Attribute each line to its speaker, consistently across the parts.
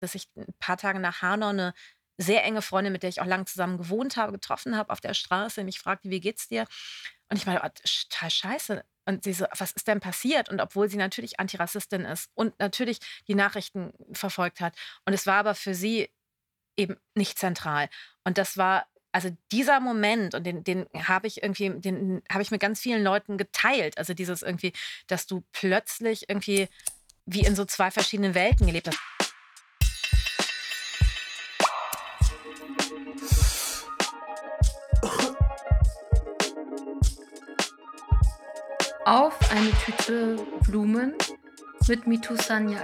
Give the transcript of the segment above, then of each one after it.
Speaker 1: dass ich ein paar Tage nach Hanau eine sehr enge Freundin, mit der ich auch lange zusammen gewohnt habe, getroffen habe auf der Straße, mich fragte, wie geht's dir? Und ich meine, oh, total scheiße. Und sie so, was ist denn passiert? Und obwohl sie natürlich Antirassistin ist und natürlich die Nachrichten verfolgt hat. Und es war aber für sie eben nicht zentral. Und das war, also dieser Moment, und den, den habe ich irgendwie, den habe ich mit ganz vielen Leuten geteilt. Also dieses irgendwie, dass du plötzlich irgendwie wie in so zwei verschiedenen Welten gelebt hast.
Speaker 2: Auf eine Tüte Blumen mit Mitu Sanyal.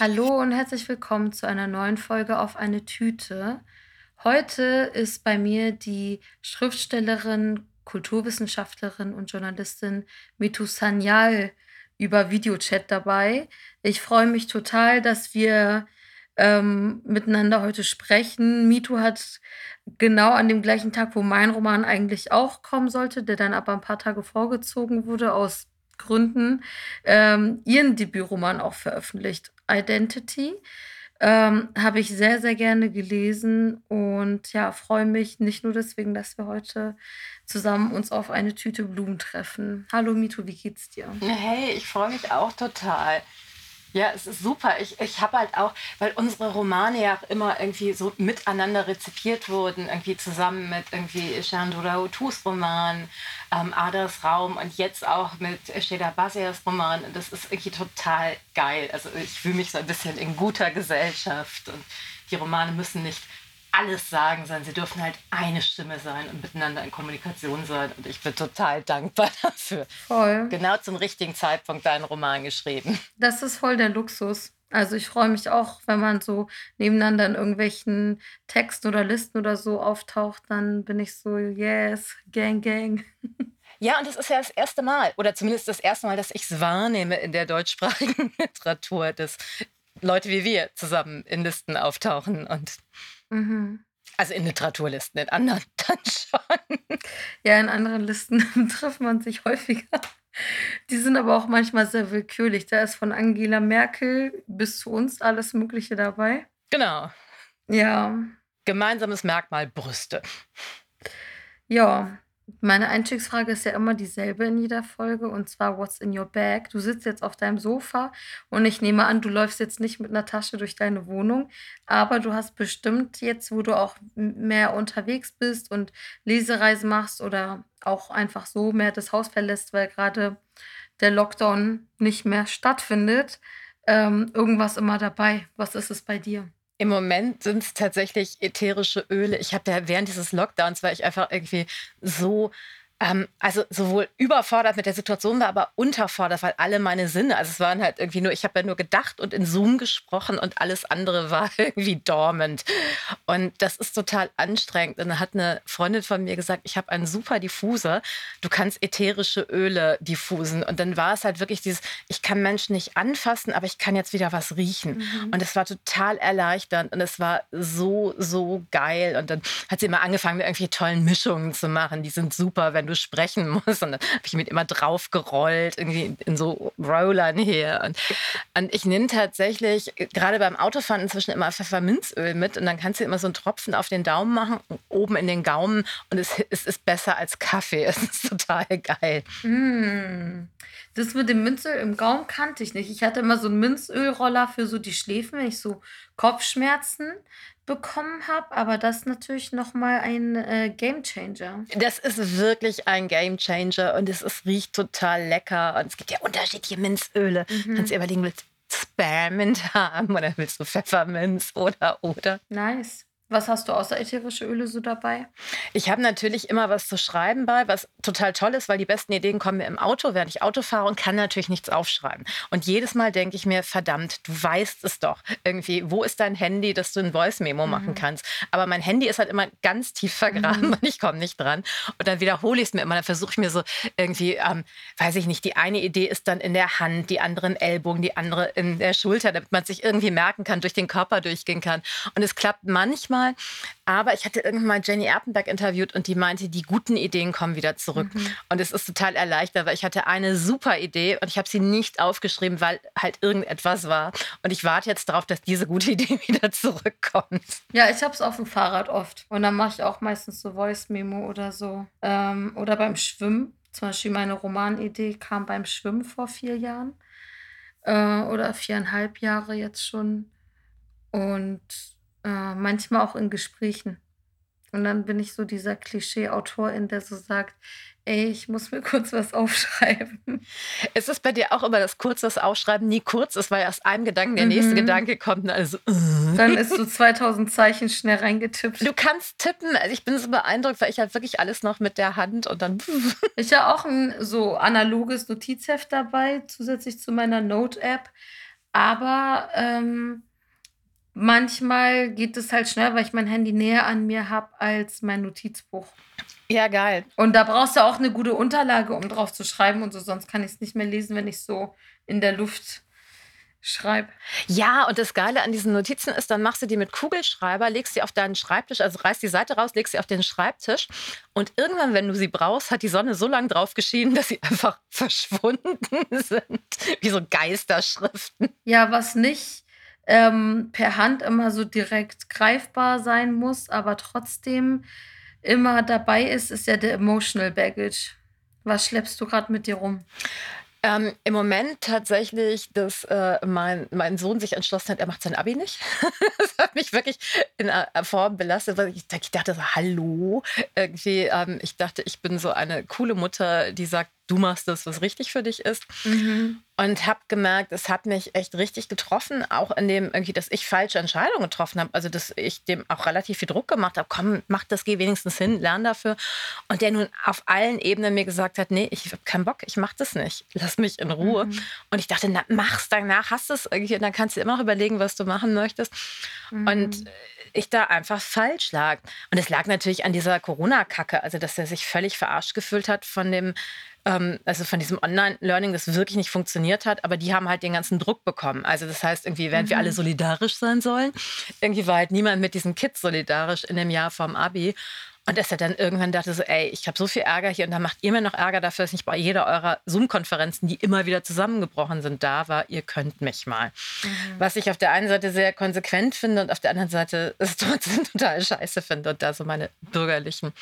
Speaker 2: Hallo und herzlich willkommen zu einer neuen Folge auf eine Tüte. Heute ist bei mir die Schriftstellerin, Kulturwissenschaftlerin und Journalistin Mitu Sanyal über Videochat dabei. Ich freue mich total, dass wir ähm, miteinander heute sprechen. Mitu hat genau an dem gleichen Tag, wo mein Roman eigentlich auch kommen sollte, der dann aber ein paar Tage vorgezogen wurde aus Gründen, ähm, ihren Debütroman auch veröffentlicht, Identity. Ähm, Habe ich sehr, sehr gerne gelesen und ja, freue mich nicht nur deswegen, dass wir heute zusammen uns auf eine Tüte Blumen treffen. Hallo Mito, wie geht's dir?
Speaker 1: Hey, ich freue mich auch total. Ja, es ist super. Ich, ich habe halt auch, weil unsere Romane ja immer irgendwie so miteinander rezipiert wurden, irgendwie zusammen mit irgendwie Jean Dodautus Roman, ähm, Adas Raum und jetzt auch mit Sheda Basias Roman. Das ist irgendwie total geil. Also ich fühle mich so ein bisschen in guter Gesellschaft und die Romane müssen nicht alles sagen, sondern sie dürfen halt eine Stimme sein und miteinander in Kommunikation sein. Und ich bin total dankbar dafür.
Speaker 2: Voll.
Speaker 1: Genau zum richtigen Zeitpunkt deinen Roman geschrieben.
Speaker 2: Das ist voll der Luxus. Also ich freue mich auch, wenn man so nebeneinander in irgendwelchen Texten oder Listen oder so auftaucht, dann bin ich so, yes, gang, gang.
Speaker 1: Ja, und das ist ja das erste Mal, oder zumindest das erste Mal, dass ich es wahrnehme in der deutschsprachigen Literatur, dass Leute wie wir zusammen in Listen auftauchen und Mhm. Also in Literaturlisten, in anderen dann schon.
Speaker 2: Ja, in anderen Listen trifft man sich häufiger. Die sind aber auch manchmal sehr willkürlich. Da ist von Angela Merkel bis zu uns alles Mögliche dabei.
Speaker 1: Genau.
Speaker 2: Ja.
Speaker 1: Gemeinsames Merkmal Brüste.
Speaker 2: Ja, meine Einstiegsfrage ist ja immer dieselbe in jeder Folge und zwar What's in your bag? Du sitzt jetzt auf deinem Sofa und ich nehme an, du läufst jetzt nicht mit einer Tasche durch deine Wohnung, aber du hast bestimmt jetzt, wo du auch mehr unterwegs bist und Lesereisen machst oder auch einfach so mehr das Haus verlässt, weil gerade der Lockdown nicht mehr stattfindet, ähm, irgendwas immer dabei. Was ist es bei dir?
Speaker 1: Im Moment sind es tatsächlich ätherische Öle. Ich habe ja während dieses Lockdowns, weil ich einfach irgendwie so ähm, also sowohl überfordert mit der Situation war, aber unterfordert, weil alle meine Sinne, also es waren halt irgendwie nur, ich habe ja nur gedacht und in Zoom gesprochen und alles andere war irgendwie dormant. Und das ist total anstrengend. Und dann hat eine Freundin von mir gesagt, ich habe einen super Diffuser, du kannst ätherische Öle diffusen. Und dann war es halt wirklich dieses, ich kann Menschen nicht anfassen, aber ich kann jetzt wieder was riechen. Mhm. Und es war total erleichternd und es war so, so geil. Und dann hat sie immer angefangen, irgendwie tollen Mischungen zu machen. Die sind super, wenn wenn du sprechen musst. Und dann habe ich mit immer drauf gerollt, irgendwie in so Rollern hier. Und, und ich nehme tatsächlich gerade beim Autofahren inzwischen immer Pfefferminzöl mit. Und dann kannst du immer so einen Tropfen auf den Daumen machen, oben in den Gaumen. Und es, es ist besser als Kaffee. Es ist total geil.
Speaker 2: Mm. Das mit dem Minzöl im Gaumen kannte ich nicht. Ich hatte immer so einen Minzölroller für so die Schläfen, wenn ich so Kopfschmerzen bekommen habe, aber das ist natürlich nochmal ein äh, Game Changer.
Speaker 1: Das ist wirklich ein Game Changer und es, es riecht total lecker und es gibt ja unterschiedliche Minzöle. Mhm. Kannst du überlegen, willst du Spearmint haben oder willst du Pfefferminz oder oder?
Speaker 2: Nice. Was hast du außer ätherische Öle so dabei?
Speaker 1: Ich habe natürlich immer was zu schreiben bei, was total toll ist, weil die besten Ideen kommen mir im Auto, während ich Auto fahre und kann natürlich nichts aufschreiben. Und jedes Mal denke ich mir, verdammt, du weißt es doch. Irgendwie, wo ist dein Handy, dass du ein Voice-Memo mhm. machen kannst? Aber mein Handy ist halt immer ganz tief vergraben mhm. und ich komme nicht dran. Und dann wiederhole ich es mir immer. Dann versuche ich mir so irgendwie, ähm, weiß ich nicht, die eine Idee ist dann in der Hand, die andere im Ellbogen, die andere in der Schulter, damit man sich irgendwie merken kann, durch den Körper durchgehen kann. Und es klappt manchmal manchmal. Aber ich hatte irgendwann mal Jenny Erpenberg interviewt und die meinte, die guten Ideen kommen wieder zurück. Mhm. Und es ist total erleichtert, weil ich hatte eine super Idee und ich habe sie nicht aufgeschrieben, weil halt irgendetwas war. Und ich warte jetzt darauf, dass diese gute Idee wieder zurückkommt.
Speaker 2: Ja, ich habe es auf dem Fahrrad oft. Und dann mache ich auch meistens so Voice-Memo oder so. Ähm, oder beim Schwimmen. Zum Beispiel meine Romanidee kam beim Schwimmen vor vier Jahren. Äh, oder viereinhalb Jahre jetzt schon. Und äh, manchmal auch in Gesprächen. Und dann bin ich so dieser Klischee-Autorin, der so sagt, ey, ich muss mir kurz was aufschreiben.
Speaker 1: Ist es bei dir auch immer das kurz das Aufschreiben nie kurz ist, weil aus einem Gedanken der mhm. nächste Gedanke kommt? Also,
Speaker 2: uh. Dann ist so 2000 Zeichen schnell reingetippt.
Speaker 1: Du kannst tippen. Also ich bin so beeindruckt, weil ich halt wirklich alles noch mit der Hand und dann.
Speaker 2: ich habe auch ein so analoges Notizheft dabei, zusätzlich zu meiner Note-App. Aber ähm, manchmal geht es halt schnell, weil ich mein Handy näher an mir habe als mein Notizbuch.
Speaker 1: Ja, geil.
Speaker 2: Und da brauchst du auch eine gute Unterlage, um drauf zu schreiben und so, sonst kann ich es nicht mehr lesen, wenn ich so in der Luft schreibe.
Speaker 1: Ja, und das Geile an diesen Notizen ist, dann machst du die mit Kugelschreiber, legst sie auf deinen Schreibtisch, also reißt die Seite raus, legst sie auf den Schreibtisch und irgendwann, wenn du sie brauchst, hat die Sonne so lange drauf geschienen, dass sie einfach verschwunden sind. Wie so Geisterschriften.
Speaker 2: Ja, was nicht ähm, per Hand immer so direkt greifbar sein muss, aber trotzdem immer dabei ist, ist ja der Emotional Baggage. Was schleppst du gerade mit dir rum?
Speaker 1: Ähm, Im Moment tatsächlich, dass äh, mein, mein Sohn sich entschlossen hat, er macht sein Abi nicht. das hat mich wirklich in einer Form belastet, weil ich, ich dachte so, hallo, irgendwie, ähm, ich dachte, ich bin so eine coole Mutter, die sagt, du machst das, was richtig für dich ist. Mhm. Und habe gemerkt, es hat mich echt richtig getroffen, auch in dem irgendwie, dass ich falsche Entscheidungen getroffen habe. Also, dass ich dem auch relativ viel Druck gemacht habe. Komm, mach das, geh wenigstens hin, lern dafür. Und der nun auf allen Ebenen mir gesagt hat, nee, ich habe keinen Bock, ich mach das nicht. Lass mich in Ruhe. Mhm. Und ich dachte, na, mach's, danach hast es irgendwie. Und dann kannst du immer noch überlegen, was du machen möchtest. Mhm. Und ich da einfach falsch lag. Und es lag natürlich an dieser Corona-Kacke, also dass er sich völlig verarscht gefühlt hat von dem ähm, also von diesem Online-Learning, das wirklich nicht funktioniert hat, aber die haben halt den ganzen Druck bekommen. Also das heißt, irgendwie, während mhm. wir alle solidarisch sein sollen, irgendwie war halt niemand mit diesen Kids solidarisch in dem Jahr vom Abi. Und dass er dann irgendwann dachte so, ey, ich habe so viel Ärger hier und dann macht ihr mir noch Ärger dafür, dass nicht bei jeder eurer Zoom-Konferenzen, die immer wieder zusammengebrochen sind, da war, ihr könnt mich mal. Mhm. Was ich auf der einen Seite sehr konsequent finde und auf der anderen Seite es trotzdem total scheiße finde und da so meine bürgerlichen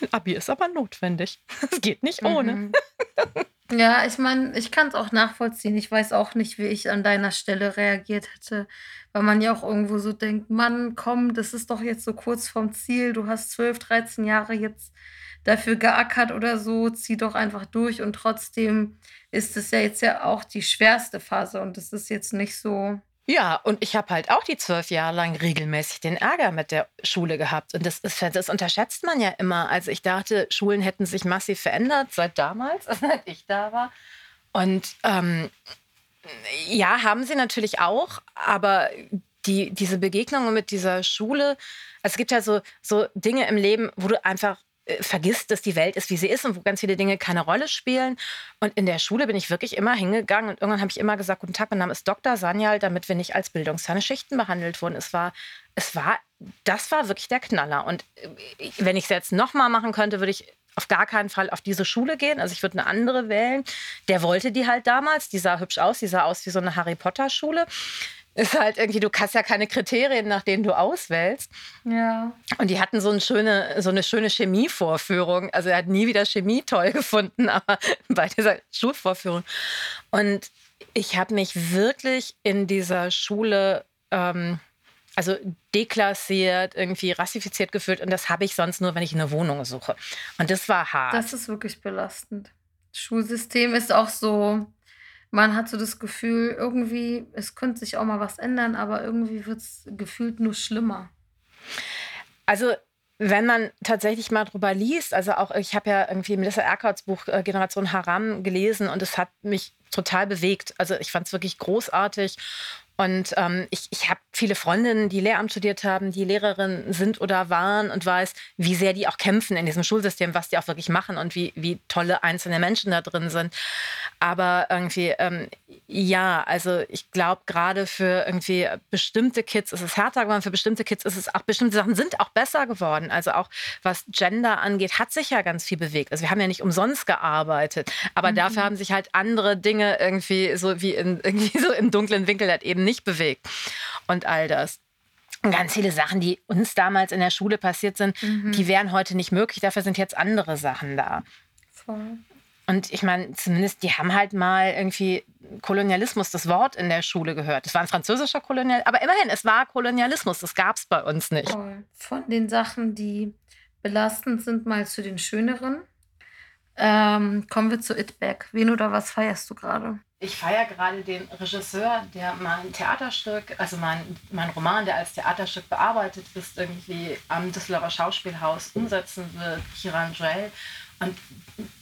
Speaker 1: ein Abi ist aber notwendig. Es geht nicht ohne. Mhm.
Speaker 2: Ja, ich meine, ich kann es auch nachvollziehen. Ich weiß auch nicht, wie ich an deiner Stelle reagiert hätte, weil man ja auch irgendwo so denkt, Mann, komm, das ist doch jetzt so kurz vom Ziel. Du hast 12, 13 Jahre jetzt dafür geackert oder so, zieh doch einfach durch. Und trotzdem ist es ja jetzt ja auch die schwerste Phase und es ist jetzt nicht so
Speaker 1: ja, und ich habe halt auch die zwölf Jahre lang regelmäßig den Ärger mit der Schule gehabt. Und das, ist, das unterschätzt man ja immer. Also ich dachte, Schulen hätten sich massiv verändert seit damals, seit ich da war. Und ähm, ja, haben sie natürlich auch, aber die, diese Begegnungen mit dieser Schule, also es gibt ja so, so Dinge im Leben, wo du einfach vergisst, dass die Welt ist, wie sie ist und wo ganz viele Dinge keine Rolle spielen. Und in der Schule bin ich wirklich immer hingegangen und irgendwann habe ich immer gesagt, guten Tag, mein Name ist Dr. Sanjal, damit wir nicht als Bildungsferne Schichten behandelt wurden. Es war, es war, das war wirklich der Knaller. Und äh, wenn ich es jetzt nochmal machen könnte, würde ich auf gar keinen Fall auf diese Schule gehen. Also ich würde eine andere wählen. Der wollte die halt damals. Die sah hübsch aus. Die sah aus wie so eine Harry Potter Schule ist halt irgendwie, du hast ja keine Kriterien, nach denen du auswählst.
Speaker 2: Ja.
Speaker 1: Und die hatten so eine schöne, so eine schöne Chemievorführung. Also er hat nie wieder Chemie toll gefunden, aber bei dieser Schulvorführung. Und ich habe mich wirklich in dieser Schule ähm, also deklassiert, irgendwie rassifiziert gefühlt. Und das habe ich sonst nur, wenn ich eine Wohnung suche. Und das war hart.
Speaker 2: Das ist wirklich belastend. Schulsystem ist auch so, man hat so das Gefühl, irgendwie, es könnte sich auch mal was ändern, aber irgendwie wird es gefühlt nur schlimmer.
Speaker 1: Also wenn man tatsächlich mal drüber liest, also auch ich habe ja irgendwie Melissa Erkarts Buch äh, Generation Haram gelesen und es hat mich total bewegt. Also ich fand es wirklich großartig und ähm, ich, ich habe viele Freundinnen, die Lehramt studiert haben, die Lehrerinnen sind oder waren und weiß, wie sehr die auch kämpfen in diesem Schulsystem, was die auch wirklich machen und wie, wie tolle einzelne Menschen da drin sind. Aber irgendwie, ähm, ja, also ich glaube, gerade für irgendwie bestimmte Kids ist es härter geworden, für bestimmte Kids ist es auch, bestimmte Sachen sind auch besser geworden. Also auch was Gender angeht, hat sich ja ganz viel bewegt. Also wir haben ja nicht umsonst gearbeitet, aber mhm. dafür haben sich halt andere Dinge irgendwie so wie in, irgendwie so im dunklen Winkel halt eben nicht nicht bewegt und all das. Und ganz viele Sachen, die uns damals in der Schule passiert sind, mhm. die wären heute nicht möglich. Dafür sind jetzt andere Sachen da. Voll. Und ich meine, zumindest, die haben halt mal irgendwie Kolonialismus, das Wort in der Schule gehört. Es war ein französischer Kolonial, aber immerhin, es war Kolonialismus, das gab es bei uns nicht.
Speaker 2: Von den Sachen, die belastend sind, mal zu den schöneren. Ähm, kommen wir zu It Back. Wen oder was feierst du gerade?
Speaker 1: Ich feiere gerade den Regisseur, der mein Theaterstück, also mein, mein Roman, der als Theaterstück bearbeitet ist, irgendwie am Düsseldorfer Schauspielhaus umsetzen wird, Kiran Joel. Und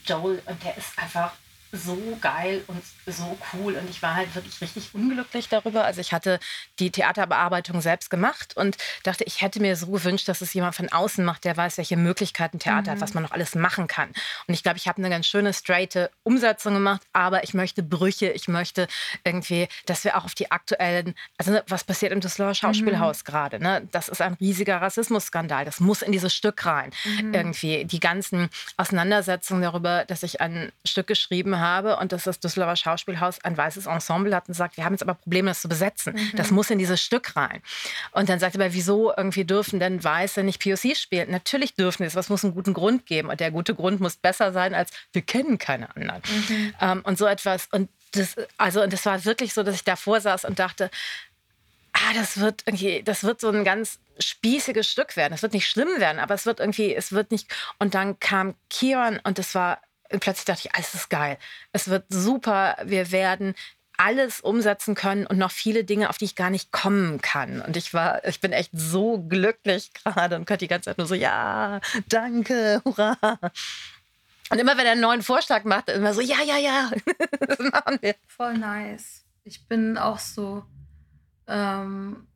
Speaker 1: Joel, und der ist einfach so geil und so cool. Und ich war halt wirklich richtig unglücklich darüber. Also ich hatte die Theaterbearbeitung selbst gemacht und dachte, ich hätte mir so gewünscht, dass es jemand von außen macht, der weiß, welche Möglichkeiten Theater mhm. hat, was man noch alles machen kann. Und ich glaube, ich habe eine ganz schöne, straighte Umsetzung gemacht, aber ich möchte Brüche, ich möchte irgendwie, dass wir auch auf die aktuellen, also ne, was passiert im Düsseldorfer Schauspielhaus mhm. gerade, ne? das ist ein riesiger Rassismusskandal, das muss in dieses Stück rein. Mhm. Irgendwie die ganzen Auseinandersetzungen darüber, dass ich ein Stück geschrieben habe und dass das Düsseldorfer Schauspielhaus ein weißes Ensemble hat und sagt, wir haben jetzt aber Probleme, das zu besetzen. Mhm. Das muss in dieses Stück rein. Und dann sagt er aber, wieso irgendwie dürfen denn Weiße nicht POC spielen? Natürlich dürfen sie es, was muss einen guten Grund geben. Und der gute Grund muss besser sein, als wir kennen keine anderen. Mhm. Ähm, und so etwas. Und das, also, und das war wirklich so, dass ich davor saß und dachte, ah, das wird irgendwie, das wird so ein ganz spießiges Stück werden. Das wird nicht schlimm werden, aber es wird irgendwie, es wird nicht. Und dann kam Kion und das war plötzlich dachte ich, alles ist geil. Es wird super. Wir werden alles umsetzen können und noch viele Dinge, auf die ich gar nicht kommen kann. Und ich war, ich bin echt so glücklich gerade und könnte die ganze Zeit nur so, ja, danke, hurra. Und immer wenn er einen neuen Vorschlag macht, immer so, ja, ja, ja, das
Speaker 2: machen wir. Voll nice. Ich bin auch so, ähm,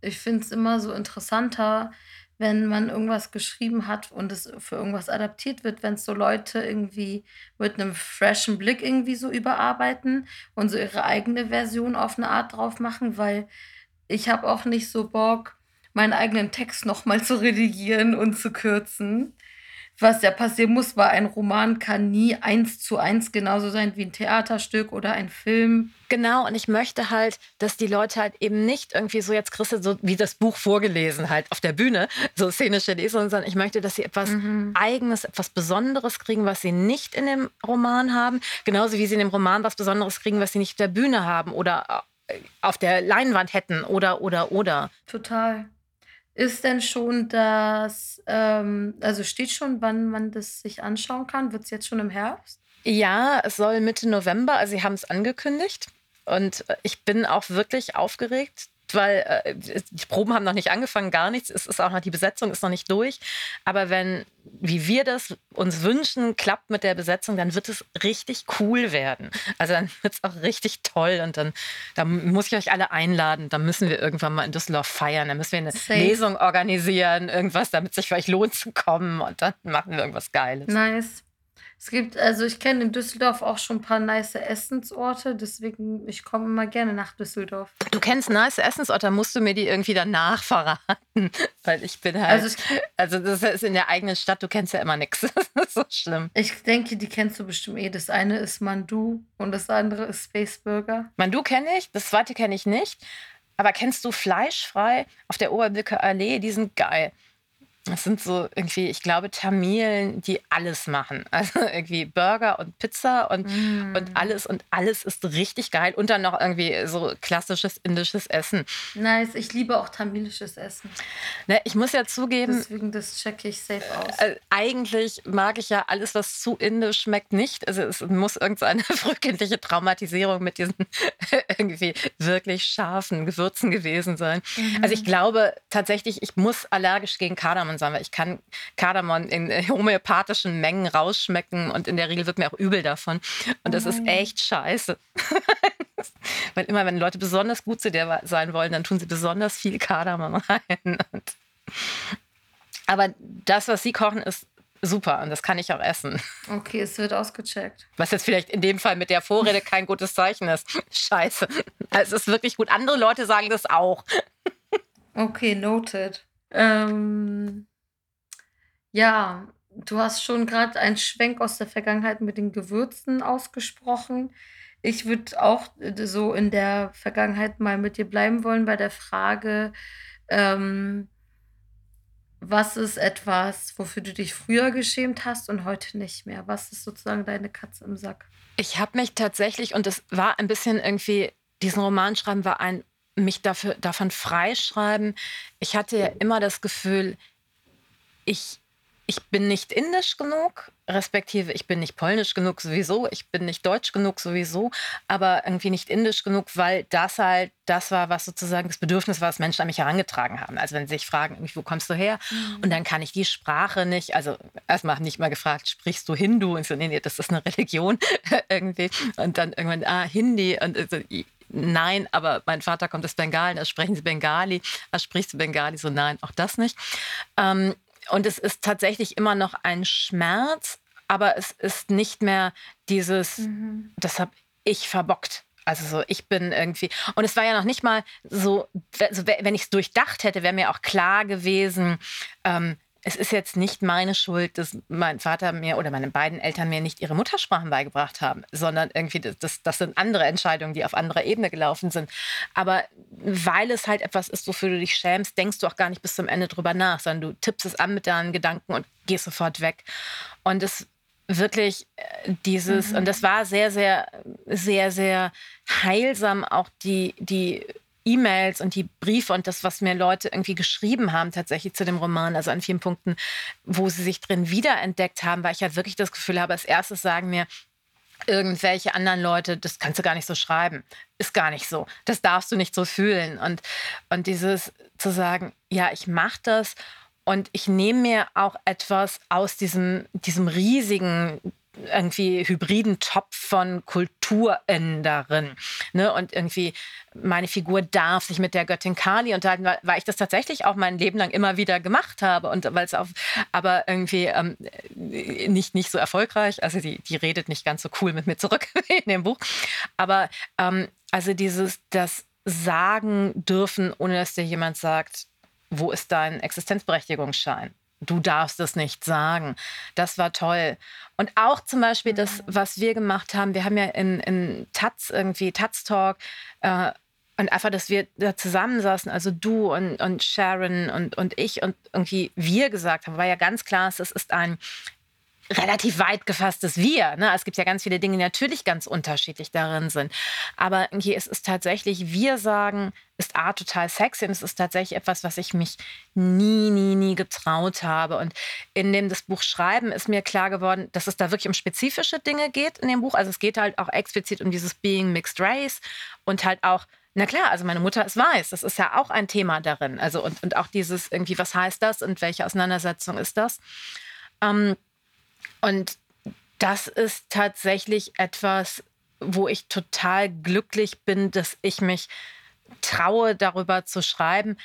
Speaker 2: ich finde es immer so interessanter, wenn man irgendwas geschrieben hat und es für irgendwas adaptiert wird, wenn es so Leute irgendwie mit einem freshen Blick irgendwie so überarbeiten und so ihre eigene Version auf eine Art drauf machen, weil ich habe auch nicht so Bock, meinen eigenen Text nochmal zu redigieren und zu kürzen was ja passieren muss, weil ein Roman kann nie eins zu eins genauso sein wie ein Theaterstück oder ein Film.
Speaker 1: Genau, und ich möchte halt, dass die Leute halt eben nicht irgendwie so jetzt kriegst du so wie das Buch vorgelesen halt auf der Bühne, so szenische Lesungen, sondern ich möchte, dass sie etwas mhm. Eigenes, etwas Besonderes kriegen, was sie nicht in dem Roman haben, genauso wie sie in dem Roman was Besonderes kriegen, was sie nicht auf der Bühne haben oder äh, auf der Leinwand hätten oder oder oder.
Speaker 2: Total. Ist denn schon das, ähm, also steht schon, wann man das sich anschauen kann? Wird es jetzt schon im Herbst?
Speaker 1: Ja, es soll Mitte November, also sie haben es angekündigt. Und äh, ich bin auch wirklich aufgeregt weil äh, die Proben haben noch nicht angefangen, gar nichts. Es ist auch noch die Besetzung ist noch nicht durch. Aber wenn, wie wir das uns wünschen, klappt mit der Besetzung, dann wird es richtig cool werden. Also dann wird es auch richtig toll und dann, dann muss ich euch alle einladen. Dann müssen wir irgendwann mal in Düsseldorf feiern. Dann müssen wir eine Safe. Lesung organisieren, irgendwas, damit es sich für euch lohnt zu kommen und dann machen wir irgendwas Geiles.
Speaker 2: Nice. Es gibt, also ich kenne in Düsseldorf auch schon ein paar nice Essensorte, deswegen ich komme immer gerne nach Düsseldorf.
Speaker 1: Du kennst nice Essensorte, musst du mir die irgendwie danach verraten, weil ich bin halt, also, ich, also das ist in der eigenen Stadt, du kennst ja immer nichts, das ist so schlimm.
Speaker 2: Ich denke, die kennst du bestimmt eh. Das eine ist Mandu und das andere ist Space Burger.
Speaker 1: Mandu kenne ich, das zweite kenne ich nicht, aber kennst du Fleischfrei auf der Oberbilker Allee? Die sind geil. Es sind so irgendwie, ich glaube, Tamilen, die alles machen. Also irgendwie Burger und Pizza und, mm. und alles und alles ist richtig geil. Und dann noch irgendwie so klassisches indisches Essen.
Speaker 2: Nice, ich liebe auch tamilisches Essen.
Speaker 1: Ne, ich muss ja zugeben.
Speaker 2: Deswegen, das checke ich safe aus.
Speaker 1: Äh, eigentlich mag ich ja alles, was zu indisch schmeckt, nicht. Also es muss irgendeine frühkindliche Traumatisierung mit diesen irgendwie wirklich scharfen Gewürzen gewesen sein. Mhm. Also ich glaube tatsächlich, ich muss allergisch gegen Kardamom sein, weil ich kann Kardamom in homöopathischen Mengen rausschmecken und in der Regel wird mir auch übel davon. Und das ist echt scheiße. weil immer, wenn Leute besonders gut zu dir sein wollen, dann tun sie besonders viel Kardamom rein. aber das, was sie kochen, ist super und das kann ich auch essen.
Speaker 2: Okay, es wird ausgecheckt.
Speaker 1: Was jetzt vielleicht in dem Fall mit der Vorrede kein gutes Zeichen ist. Scheiße. Also es ist wirklich gut. Andere Leute sagen das auch.
Speaker 2: Okay, noted. Ähm, ja, du hast schon gerade einen Schwenk aus der Vergangenheit mit den Gewürzen ausgesprochen. Ich würde auch äh, so in der Vergangenheit mal mit dir bleiben wollen bei der Frage, ähm, was ist etwas, wofür du dich früher geschämt hast und heute nicht mehr? Was ist sozusagen deine Katze im Sack?
Speaker 1: Ich habe mich tatsächlich, und es war ein bisschen irgendwie, diesen Roman schreiben war ein mich dafür, davon freischreiben. Ich hatte ja immer das Gefühl, ich ich bin nicht indisch genug, respektive ich bin nicht polnisch genug sowieso, ich bin nicht deutsch genug sowieso, aber irgendwie nicht indisch genug, weil das halt das war, was sozusagen das Bedürfnis war, was Menschen an mich herangetragen haben. Also wenn sie sich fragen, wo kommst du her? Mhm. Und dann kann ich die Sprache nicht, also erstmal nicht mal gefragt, sprichst du Hindu? Und so, nee, nee, das ist eine Religion irgendwie. Und dann irgendwann, ah, Hindi. Und so, nein, aber mein Vater kommt aus Bengalen, da sprechen sie Bengali. Da sprichst du Bengali? So, nein, auch das nicht. Ähm, und es ist tatsächlich immer noch ein Schmerz, aber es ist nicht mehr dieses, mhm. das habe ich verbockt. Also so, ich bin irgendwie. Und es war ja noch nicht mal so, wenn ich es durchdacht hätte, wäre mir auch klar gewesen, ähm, es ist jetzt nicht meine Schuld, dass mein Vater mir oder meine beiden Eltern mir nicht ihre Muttersprachen beigebracht haben, sondern irgendwie, das, das sind andere Entscheidungen, die auf anderer Ebene gelaufen sind. Aber weil es halt etwas ist, wofür du dich schämst, denkst du auch gar nicht bis zum Ende drüber nach, sondern du tippst es an mit deinen Gedanken und gehst sofort weg. Und es wirklich äh, dieses, mhm. und das war sehr, sehr, sehr, sehr heilsam, auch die, die E-Mails und die Briefe und das, was mir Leute irgendwie geschrieben haben, tatsächlich zu dem Roman, also an vielen Punkten, wo sie sich drin wiederentdeckt haben, weil ich halt wirklich das Gefühl habe, als erstes sagen mir, irgendwelche anderen Leute, das kannst du gar nicht so schreiben. Ist gar nicht so. Das darfst du nicht so fühlen. Und, und dieses zu sagen, ja, ich mache das und ich nehme mir auch etwas aus diesem, diesem riesigen irgendwie hybriden Topf von Kulturen darin. Ne? Und irgendwie meine Figur darf sich mit der Göttin Kali unterhalten, weil, weil ich das tatsächlich auch mein Leben lang immer wieder gemacht habe und weil es auf, aber irgendwie ähm, nicht, nicht so erfolgreich. Also die, die redet nicht ganz so cool mit mir zurück in dem Buch. Aber ähm, also dieses, das sagen dürfen, ohne dass dir jemand sagt, wo ist dein Existenzberechtigungsschein? du darfst es nicht sagen. Das war toll. Und auch zum Beispiel das, mhm. was wir gemacht haben, wir haben ja in, in Taz irgendwie, Taz Talk, äh, und einfach, dass wir da zusammensaßen, also du und, und Sharon und, und ich und irgendwie wir gesagt haben, war ja ganz klar, es ist ein relativ weit gefasstes Wir. Ne? Es gibt ja ganz viele Dinge, die natürlich ganz unterschiedlich darin sind. Aber hier ist es tatsächlich, wir sagen, ist A total sexy und es ist tatsächlich etwas, was ich mich nie, nie, nie getraut habe. Und in dem das Buch Schreiben ist mir klar geworden, dass es da wirklich um spezifische Dinge geht in dem Buch. Also es geht halt auch explizit um dieses Being Mixed Race und halt auch na klar, also meine Mutter ist weiß. Das ist ja auch ein Thema darin. Also und, und auch dieses irgendwie, was heißt das und welche Auseinandersetzung ist das? Ähm, und das ist tatsächlich etwas, wo ich total glücklich bin, dass ich mich traue, darüber zu schreiben.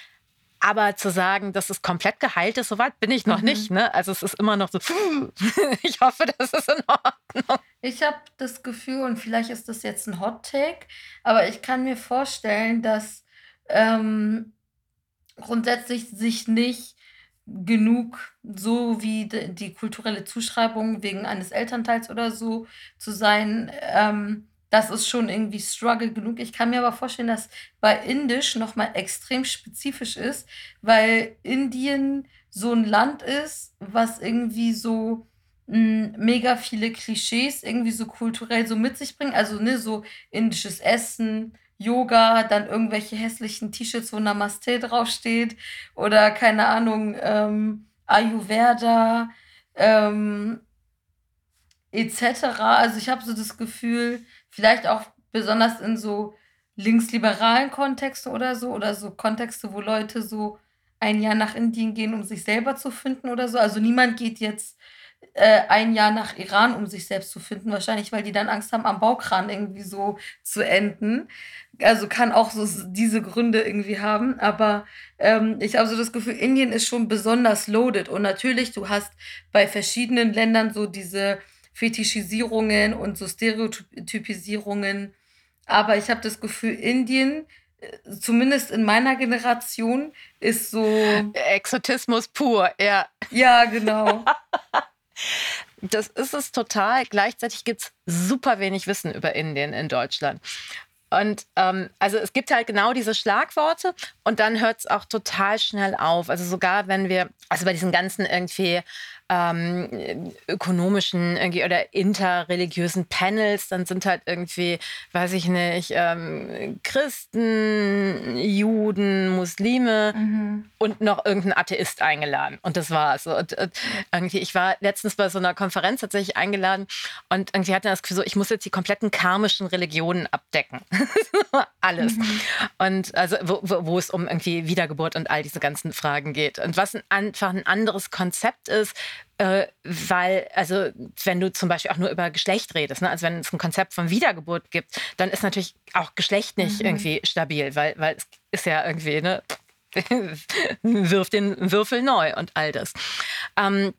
Speaker 1: Aber zu sagen, dass es komplett geheilt ist, soweit bin ich noch mhm. nicht. Ne? Also es ist immer noch so, ich hoffe, das ist in Ordnung.
Speaker 2: Ich habe das Gefühl, und vielleicht ist das jetzt ein Hot Take, aber ich kann mir vorstellen, dass ähm, grundsätzlich sich nicht genug, so wie die kulturelle Zuschreibung wegen eines Elternteils oder so zu sein, ähm, das ist schon irgendwie Struggle genug. Ich kann mir aber vorstellen, dass bei Indisch nochmal extrem spezifisch ist, weil Indien so ein Land ist, was irgendwie so hm, mega viele Klischees irgendwie so kulturell so mit sich bringt. Also ne, so indisches Essen, Yoga, dann irgendwelche hässlichen T-Shirts, wo Namaste draufsteht oder keine Ahnung, ähm, Ayurveda ähm, etc. Also ich habe so das Gefühl, Vielleicht auch besonders in so linksliberalen Kontexten oder so, oder so Kontexte, wo Leute so ein Jahr nach Indien gehen, um sich selber zu finden oder so. Also niemand geht jetzt äh, ein Jahr nach Iran, um sich selbst zu finden, wahrscheinlich, weil die dann Angst haben, am Baukran irgendwie so zu enden. Also kann auch so diese Gründe irgendwie haben. Aber ähm, ich habe so das Gefühl, Indien ist schon besonders loaded. Und natürlich, du hast bei verschiedenen Ländern so diese Fetischisierungen und so Stereotypisierungen. Aber ich habe das Gefühl, Indien, äh, zumindest in meiner Generation, ist so.
Speaker 1: Exotismus pur, ja.
Speaker 2: Ja, genau.
Speaker 1: das ist es total. Gleichzeitig gibt es super wenig Wissen über Indien in Deutschland. Und ähm, also es gibt halt genau diese Schlagworte und dann hört es auch total schnell auf. Also sogar wenn wir, also bei diesen ganzen irgendwie ähm, ökonomischen oder interreligiösen Panels, dann sind halt irgendwie, weiß ich nicht, ähm, Christen, Juden, Muslime mhm. und noch irgendein Atheist eingeladen. Und das war's. Und, und irgendwie, ich war letztens bei so einer Konferenz tatsächlich eingeladen und irgendwie hatte das Gefühl, so, ich muss jetzt die kompletten karmischen Religionen abdecken. Alles. Mhm. Und also, wo, wo, es um irgendwie Wiedergeburt und all diese ganzen Fragen geht. Und was ein, einfach ein anderes Konzept ist, äh, weil, also wenn du zum Beispiel auch nur über Geschlecht redest, ne? also wenn es ein Konzept von Wiedergeburt gibt, dann ist natürlich auch Geschlecht nicht mhm. irgendwie stabil, weil, weil es ist ja irgendwie, ne, wirf den Würfel neu und all das. Ähm,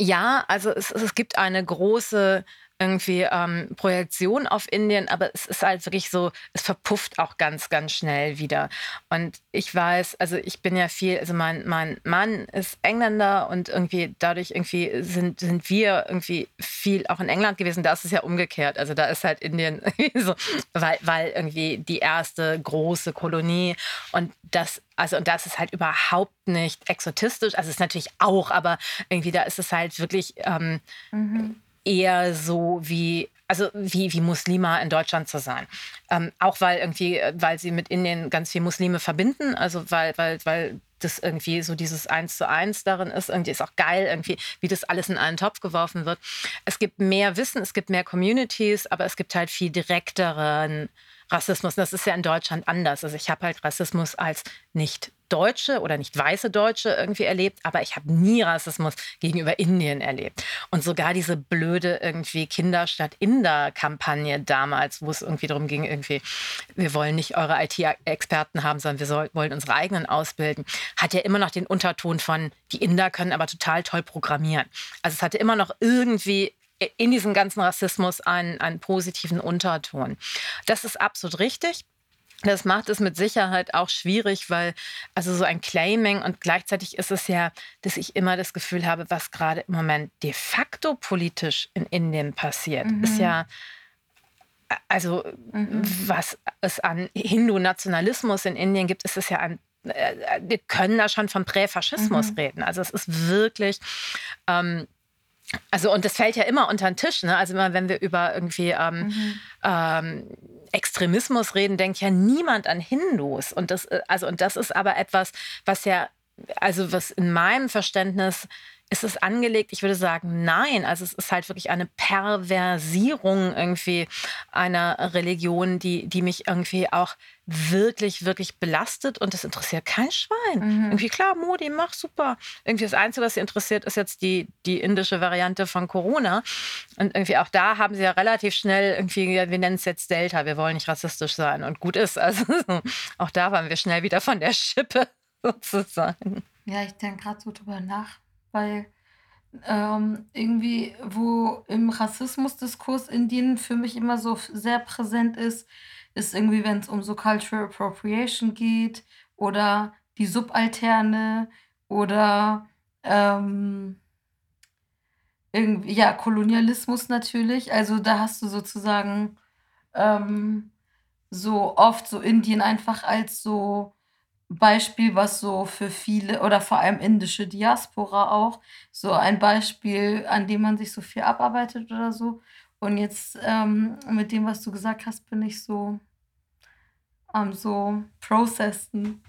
Speaker 1: ja, also es, es gibt eine große irgendwie ähm, Projektion auf Indien, aber es ist halt wirklich so, es verpufft auch ganz, ganz schnell wieder. Und ich weiß, also ich bin ja viel, also mein, mein Mann ist Engländer und irgendwie dadurch irgendwie sind, sind wir irgendwie viel auch in England gewesen. Da ist es ja umgekehrt. Also da ist halt Indien so, weil, weil irgendwie die erste große Kolonie und das also, und das ist halt überhaupt nicht exotistisch. Also, es ist natürlich auch, aber irgendwie da ist es halt wirklich ähm, mhm eher so wie also wie, wie Muslima in Deutschland zu sein. Ähm, auch weil irgendwie, weil sie mit Indien ganz viel Muslime verbinden, also weil, weil, weil das irgendwie so dieses Eins zu eins darin ist. Irgendwie ist auch geil, irgendwie, wie das alles in einen Topf geworfen wird. Es gibt mehr Wissen, es gibt mehr Communities, aber es gibt halt viel direkteren Rassismus. Das ist ja in Deutschland anders. Also ich habe halt Rassismus als nicht Deutsche oder nicht weiße Deutsche irgendwie erlebt, aber ich habe nie Rassismus gegenüber Indien erlebt. Und sogar diese blöde irgendwie Kinder statt Inder-Kampagne damals, wo es irgendwie darum ging, irgendwie, wir wollen nicht eure IT-Experten haben, sondern wir soll, wollen unsere eigenen ausbilden, hat ja immer noch den Unterton von, die Inder können aber total toll programmieren. Also es hatte immer noch irgendwie in diesem ganzen Rassismus einen, einen positiven Unterton. Das ist absolut richtig. Das macht es mit Sicherheit auch schwierig, weil also so ein Claiming und gleichzeitig ist es ja, dass ich immer das Gefühl habe, was gerade im Moment de facto politisch in Indien passiert, mhm. ist ja also mhm. was es an Hindu-Nationalismus in Indien gibt, ist es ja ein äh, wir können da schon von Präfaschismus mhm. reden. Also es ist wirklich ähm, also und das fällt ja immer unter den Tisch. Ne? Also immer, wenn wir über irgendwie ähm, mhm. ähm, Extremismus reden, denkt ja niemand an Hindus. Und das, äh, also, und das ist aber etwas, was ja, also was in meinem Verständnis ist es angelegt? Ich würde sagen, nein. Also es ist halt wirklich eine Perversierung irgendwie einer Religion, die, die mich irgendwie auch wirklich, wirklich belastet und das interessiert kein Schwein. Mhm. Irgendwie klar, Modi, mach super. Irgendwie das Einzige, was sie interessiert, ist jetzt die, die indische Variante von Corona. Und irgendwie auch da haben sie ja relativ schnell irgendwie, wir nennen es jetzt Delta, wir wollen nicht rassistisch sein und gut ist. Also auch da waren wir schnell wieder von der Schippe sozusagen.
Speaker 2: Ja, ich denke gerade so drüber nach weil ähm, irgendwie, wo im Rassismusdiskurs Indien für mich immer so sehr präsent ist, ist irgendwie, wenn es um so Cultural Appropriation geht oder die Subalterne oder ähm, irgendwie, ja, Kolonialismus natürlich. Also da hast du sozusagen ähm, so oft so Indien einfach als so Beispiel, was so für viele oder vor allem indische Diaspora auch, so ein Beispiel, an dem man sich so viel abarbeitet oder so. Und jetzt ähm, mit dem, was du gesagt hast, bin ich so am so processen.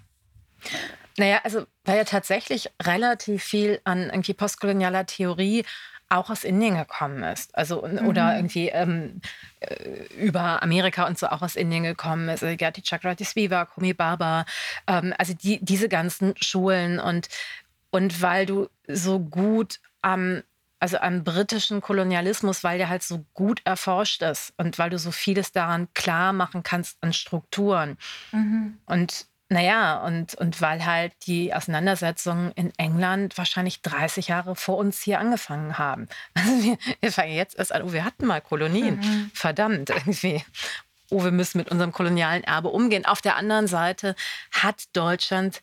Speaker 1: Naja, also weil ja tatsächlich relativ viel an irgendwie postkolonialer Theorie auch aus Indien gekommen ist. Also mhm. oder irgendwie ähm, äh, über Amerika und so auch aus Indien gekommen ist. Also Gerti Chakrati Sviva, Kumi Baba, ähm, also die, diese ganzen Schulen und, und weil du so gut am also am britischen Kolonialismus, weil der halt so gut erforscht ist und weil du so vieles daran klar machen kannst an Strukturen. Mhm. Und naja, und, und weil halt die Auseinandersetzungen in England wahrscheinlich 30 Jahre vor uns hier angefangen haben. Also wir, wir fangen jetzt erst an, oh, wir hatten mal Kolonien. Mhm. Verdammt, irgendwie. Oh, wir müssen mit unserem kolonialen Erbe umgehen. Auf der anderen Seite hat Deutschland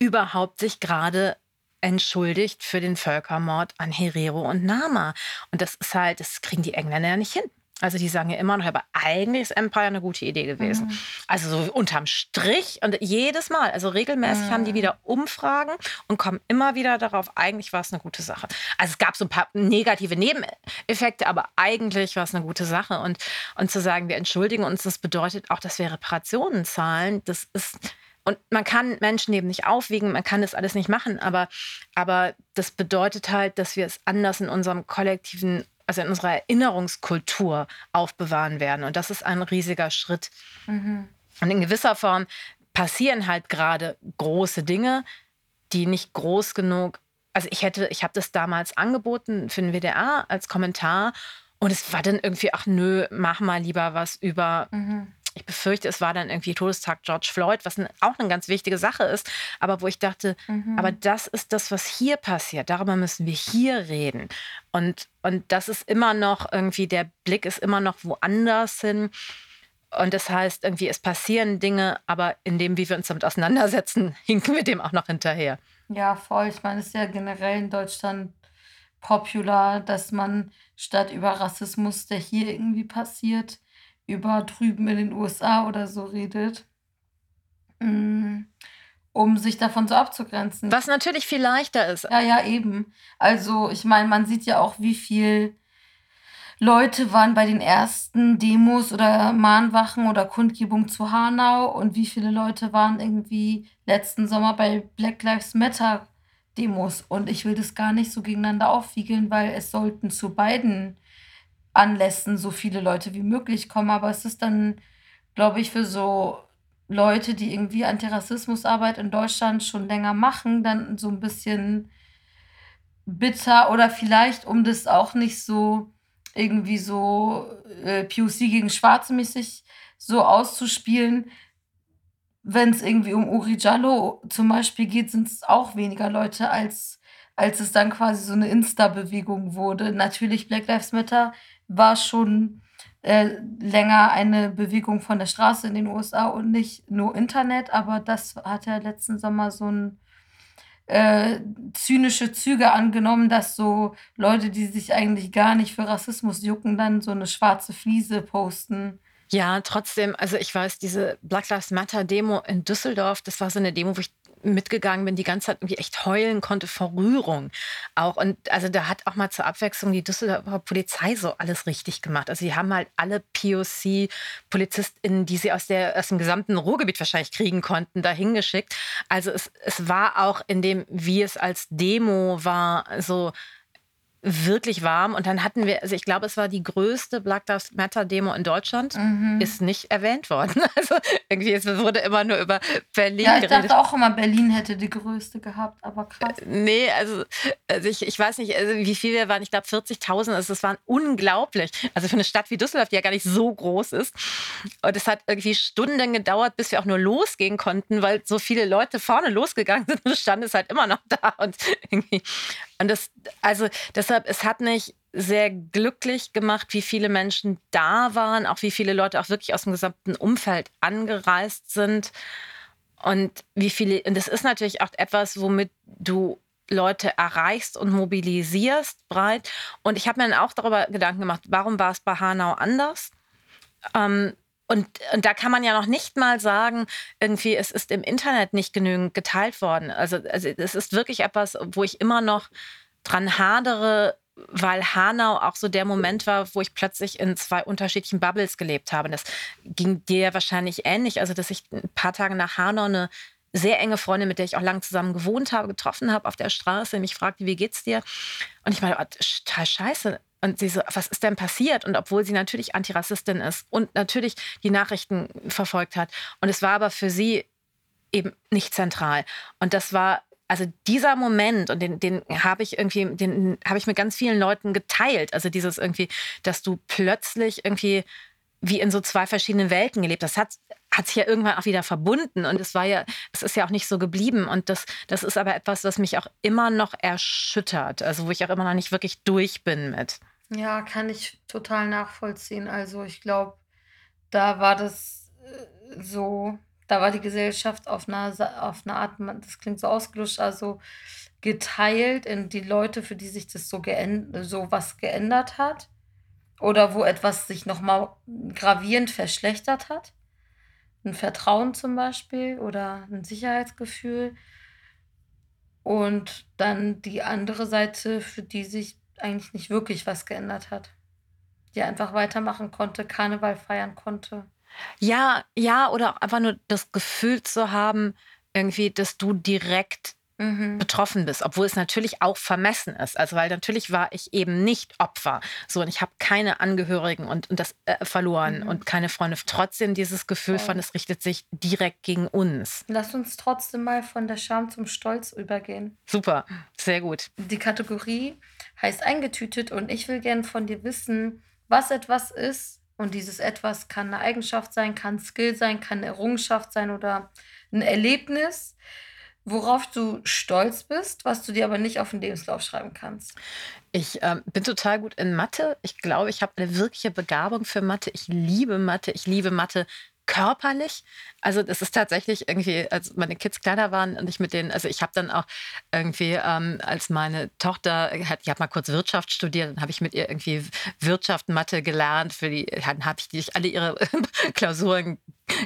Speaker 1: überhaupt sich gerade entschuldigt für den Völkermord an Herero und Nama. Und das ist halt, das kriegen die Engländer ja nicht hin. Also die sagen ja immer noch, aber eigentlich ist Empire eine gute Idee gewesen. Mhm. Also so unterm Strich und jedes Mal, also regelmäßig mhm. haben die mhm. wieder Umfragen und kommen immer wieder darauf, eigentlich war es eine gute Sache. Also es gab so ein paar negative Nebeneffekte, aber eigentlich war es eine gute Sache. Und, und zu sagen, wir entschuldigen uns, das bedeutet auch, dass wir Reparationen zahlen, das ist... Und man kann Menschen eben nicht aufwiegen, man kann das alles nicht machen, aber, aber das bedeutet halt, dass wir es anders in unserem kollektiven also in unserer Erinnerungskultur aufbewahren werden. Und das ist ein riesiger Schritt. Mhm. Und in gewisser Form passieren halt gerade große Dinge, die nicht groß genug. Also ich hätte, ich habe das damals angeboten für den WDR als Kommentar und es war dann irgendwie, ach nö, mach mal lieber was über mhm ich befürchte, es war dann irgendwie Todestag George Floyd, was auch eine ganz wichtige Sache ist, aber wo ich dachte, mhm. aber das ist das, was hier passiert, darüber müssen wir hier reden. Und, und das ist immer noch irgendwie, der Blick ist immer noch woanders hin. Und das heißt, irgendwie, es passieren Dinge, aber in dem, wie wir uns damit auseinandersetzen, hinken wir dem auch noch hinterher.
Speaker 2: Ja, voll. Ich meine, es ist ja generell in Deutschland popular, dass man statt über Rassismus, der hier irgendwie passiert, über drüben in den USA oder so redet, mm, um sich davon so abzugrenzen.
Speaker 1: Was natürlich viel leichter ist.
Speaker 2: Ja, ja, eben. Also ich meine, man sieht ja auch, wie viel Leute waren bei den ersten Demos oder Mahnwachen oder Kundgebungen zu Hanau und wie viele Leute waren irgendwie letzten Sommer bei Black Lives Matter Demos. Und ich will das gar nicht so gegeneinander aufwiegeln, weil es sollten zu beiden Anlässen so viele Leute wie möglich kommen. Aber es ist dann, glaube ich, für so Leute, die irgendwie Antirassismusarbeit in Deutschland schon länger machen, dann so ein bisschen bitter oder vielleicht, um das auch nicht so irgendwie so äh, POC gegen Schwarze mäßig so auszuspielen. Wenn es irgendwie um Uri Jallo zum Beispiel geht, sind es auch weniger Leute, als, als es dann quasi so eine Insta-Bewegung wurde. Natürlich Black Lives Matter war schon äh, länger eine Bewegung von der Straße in den USA und nicht nur Internet, aber das hat ja letzten Sommer so ein äh, zynische Züge angenommen, dass so Leute, die sich eigentlich gar nicht für Rassismus jucken, dann so eine schwarze Fliese posten.
Speaker 1: Ja, trotzdem, also ich weiß, diese Black Lives Matter Demo in Düsseldorf, das war so eine Demo, wo ich mitgegangen bin, die ganze Zeit irgendwie echt heulen konnte vor Rührung auch. Und also da hat auch mal zur Abwechslung die Düsseldorfer Polizei so alles richtig gemacht. Also die haben halt alle POC-PolizistInnen, die sie aus, der, aus dem gesamten Ruhrgebiet wahrscheinlich kriegen konnten, dahin geschickt. Also es, es war auch in dem, wie es als Demo war, so wirklich warm. Und dann hatten wir, also ich glaube, es war die größte Black Lives Matter Demo in Deutschland, mhm. ist nicht erwähnt worden. Also irgendwie, es wurde immer nur über Berlin
Speaker 2: ja, ich geredet. dachte auch immer, Berlin hätte die größte gehabt, aber krass. Äh,
Speaker 1: nee, also, also ich, ich weiß nicht, also wie viele wir waren. Ich glaube 40.000. Also es waren unglaublich. Also für eine Stadt wie Düsseldorf, die ja gar nicht so groß ist. Und es hat irgendwie Stunden gedauert, bis wir auch nur losgehen konnten, weil so viele Leute vorne losgegangen sind und stand es halt immer noch da. Und irgendwie, und das, also deshalb, es hat mich sehr glücklich gemacht, wie viele Menschen da waren, auch wie viele Leute auch wirklich aus dem gesamten Umfeld angereist sind. Und wie viele, und das ist natürlich auch etwas, womit du Leute erreichst und mobilisierst breit. Und ich habe mir dann auch darüber Gedanken gemacht, warum war es bei Hanau anders? Ähm, und, und da kann man ja noch nicht mal sagen, irgendwie, es ist im Internet nicht genügend geteilt worden. Also, also es ist wirklich etwas, wo ich immer noch dran hadere, weil Hanau auch so der Moment war, wo ich plötzlich in zwei unterschiedlichen Bubbles gelebt habe. Das ging dir wahrscheinlich ähnlich. Also, dass ich ein paar Tage nach Hanau eine sehr enge Freundin, mit der ich auch lange zusammen gewohnt habe, getroffen habe auf der Straße, mich fragte, wie geht's dir? Und ich meine, oh, total scheiße. Und sie so, was ist denn passiert? Und obwohl sie natürlich Antirassistin ist und natürlich die Nachrichten verfolgt hat. Und es war aber für sie eben nicht zentral. Und das war also dieser Moment, und den, den habe ich irgendwie, den habe ich mit ganz vielen Leuten geteilt. Also dieses irgendwie, dass du plötzlich irgendwie wie in so zwei verschiedenen Welten gelebt hast. Das hat, hat sich ja irgendwann auch wieder verbunden und es war ja, es ist ja auch nicht so geblieben. Und das, das ist aber etwas, was mich auch immer noch erschüttert. Also wo ich auch immer noch nicht wirklich durch bin mit.
Speaker 2: Ja, kann ich total nachvollziehen. Also ich glaube, da war das äh, so, da war die Gesellschaft auf einer, auf eine Art, das klingt so ausgelutscht, also geteilt in die Leute, für die sich das so, so was geändert hat oder wo etwas sich nochmal gravierend verschlechtert hat. Ein Vertrauen zum Beispiel oder ein Sicherheitsgefühl. Und dann die andere Seite, für die sich eigentlich nicht wirklich was geändert hat. Die einfach weitermachen konnte, Karneval feiern konnte.
Speaker 1: Ja, ja, oder einfach nur das Gefühl zu haben, irgendwie, dass du direkt mhm. betroffen bist, obwohl es natürlich auch vermessen ist. Also weil natürlich war ich eben nicht Opfer. So und ich habe keine Angehörigen und, und das äh, verloren mhm. und keine Freunde. Trotzdem dieses Gefühl oh. von, es richtet sich direkt gegen uns.
Speaker 2: Lass uns trotzdem mal von der Scham zum Stolz übergehen.
Speaker 1: Super, sehr gut.
Speaker 2: Die Kategorie heißt eingetütet und ich will gerne von dir wissen, was etwas ist. Und dieses etwas kann eine Eigenschaft sein, kann Skill sein, kann eine Errungenschaft sein oder ein Erlebnis worauf du stolz bist, was du dir aber nicht auf den Lebenslauf schreiben kannst.
Speaker 1: Ich ähm, bin total gut in Mathe. Ich glaube, ich habe eine wirkliche Begabung für Mathe. Ich liebe Mathe. Ich liebe Mathe körperlich. Also das ist tatsächlich irgendwie, als meine Kids kleiner waren und ich mit denen, also ich habe dann auch irgendwie, ähm, als meine Tochter, hat, ich habe mal kurz Wirtschaft studiert, dann habe ich mit ihr irgendwie Wirtschaft, Mathe gelernt. Für die, dann habe ich die, alle ihre Klausuren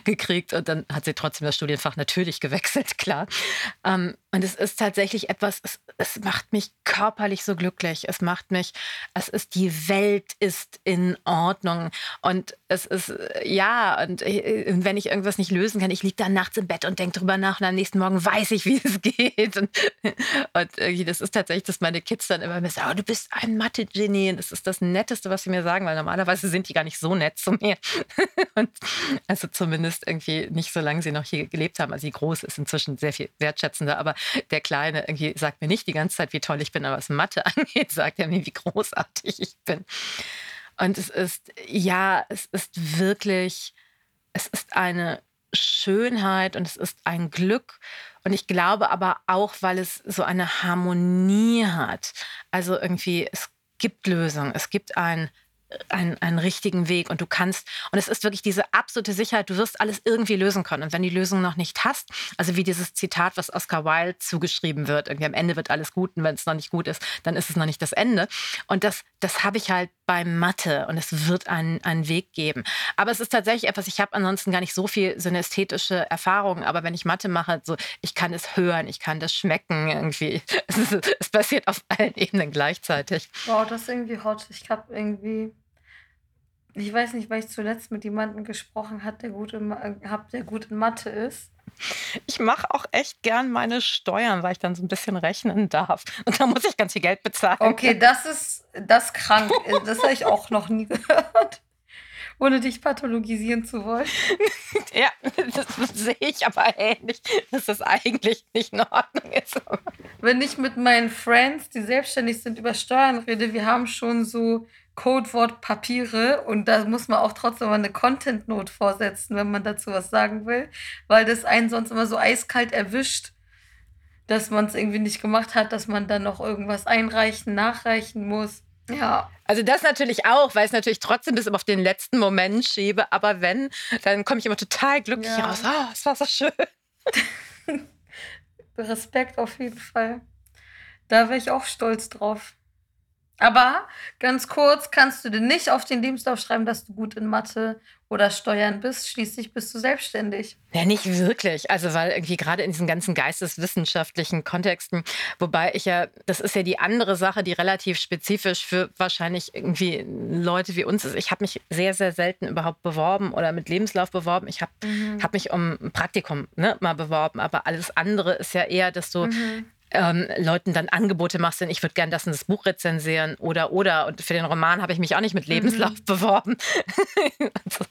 Speaker 1: gekriegt und dann hat sie trotzdem das Studienfach natürlich gewechselt, klar. Ähm, und es ist tatsächlich etwas, es, es macht mich körperlich so glücklich. Es macht mich, es ist, die Welt ist in Ordnung. Und es ist, ja, und äh, wenn ich irgendwas nicht lösen kann, ich liege da nachts im Bett und denke drüber nach und am nächsten Morgen weiß ich, wie es geht. Und, und irgendwie, das ist tatsächlich, dass meine Kids dann immer mir sagen, oh, du bist ein Mathe-Genie. Und das ist das Netteste, was sie mir sagen, weil normalerweise sind die gar nicht so nett zu mir. und also zumindest irgendwie nicht, solange sie noch hier gelebt haben. Also die Große ist inzwischen sehr viel wertschätzender, aber der Kleine irgendwie sagt mir nicht die ganze Zeit, wie toll ich bin, aber was Mathe angeht, sagt er mir, wie großartig ich bin. Und es ist, ja, es ist wirklich, es ist eine Schönheit und es ist ein Glück. Und ich glaube aber auch, weil es so eine Harmonie hat. Also irgendwie, es gibt Lösungen, es gibt ein einen, einen richtigen Weg und du kannst, und es ist wirklich diese absolute Sicherheit, du wirst alles irgendwie lösen können. Und wenn die Lösung noch nicht hast, also wie dieses Zitat, was Oscar Wilde zugeschrieben wird, irgendwie am Ende wird alles gut und wenn es noch nicht gut ist, dann ist es noch nicht das Ende. Und das, das habe ich halt bei Mathe und es wird einen, einen Weg geben. Aber es ist tatsächlich etwas, ich habe ansonsten gar nicht so viel synästhetische Erfahrungen, aber wenn ich Mathe mache, so, ich kann es hören, ich kann das schmecken irgendwie. Es, ist, es passiert auf allen Ebenen gleichzeitig.
Speaker 2: Wow, das ist irgendwie hot. Ich habe irgendwie ich weiß nicht, weil ich zuletzt mit jemandem gesprochen habe, der in, hab, der gut in Mathe ist.
Speaker 1: Ich mache auch echt gern meine Steuern, weil ich dann so ein bisschen rechnen darf. Und da muss ich ganz viel Geld bezahlen.
Speaker 2: Okay, das ist das krank. Das habe ich auch noch nie gehört. Ohne dich pathologisieren zu wollen.
Speaker 1: ja, das sehe ich aber ähnlich, dass das eigentlich nicht in Ordnung ist.
Speaker 2: Wenn ich mit meinen Friends, die selbstständig sind, über Steuern rede, wir haben schon so Codewort Papiere und da muss man auch trotzdem mal eine Content-Note vorsetzen, wenn man dazu was sagen will, weil das einen sonst immer so eiskalt erwischt, dass man es irgendwie nicht gemacht hat, dass man dann noch irgendwas einreichen, nachreichen muss. Ja.
Speaker 1: Also das natürlich auch, weil es natürlich trotzdem bis auf den letzten Moment schiebe, aber wenn, dann komme ich immer total glücklich ja. raus. Ah, oh, es war so schön.
Speaker 2: Respekt auf jeden Fall. Da wäre ich auch stolz drauf. Aber ganz kurz, kannst du denn nicht auf den Lebenslauf schreiben, dass du gut in Mathe oder Steuern bist? Schließlich bist du selbstständig.
Speaker 1: Ja, nicht wirklich. Also, weil irgendwie gerade in diesen ganzen geisteswissenschaftlichen Kontexten, wobei ich ja, das ist ja die andere Sache, die relativ spezifisch für wahrscheinlich irgendwie Leute wie uns ist. Ich habe mich sehr, sehr selten überhaupt beworben oder mit Lebenslauf beworben. Ich habe mhm. hab mich um ein Praktikum ne, mal beworben, aber alles andere ist ja eher, dass du mhm ähm, Leuten dann Angebote machst, denn ich würde gern das in das Buch rezensieren oder oder. Und für den Roman habe ich mich auch nicht mit Lebenslauf mhm. beworben. also,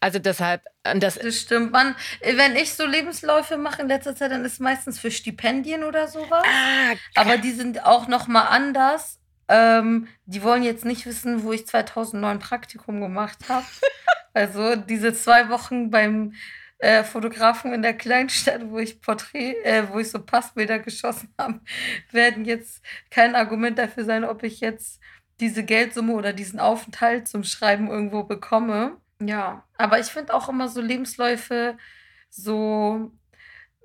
Speaker 1: also, deshalb.
Speaker 2: Das, das stimmt. Man, wenn ich so Lebensläufe mache in letzter Zeit, dann ist es meistens für Stipendien oder sowas. Ah, Aber die sind auch noch mal anders. Ähm, die wollen jetzt nicht wissen, wo ich 2009 Praktikum gemacht habe. also diese zwei Wochen beim äh, Fotografen in der Kleinstadt, wo ich Porträt, äh, wo ich so Passbilder geschossen habe, werden jetzt kein Argument dafür sein, ob ich jetzt diese Geldsumme oder diesen Aufenthalt zum Schreiben irgendwo bekomme. Ja, aber ich finde auch immer so Lebensläufe so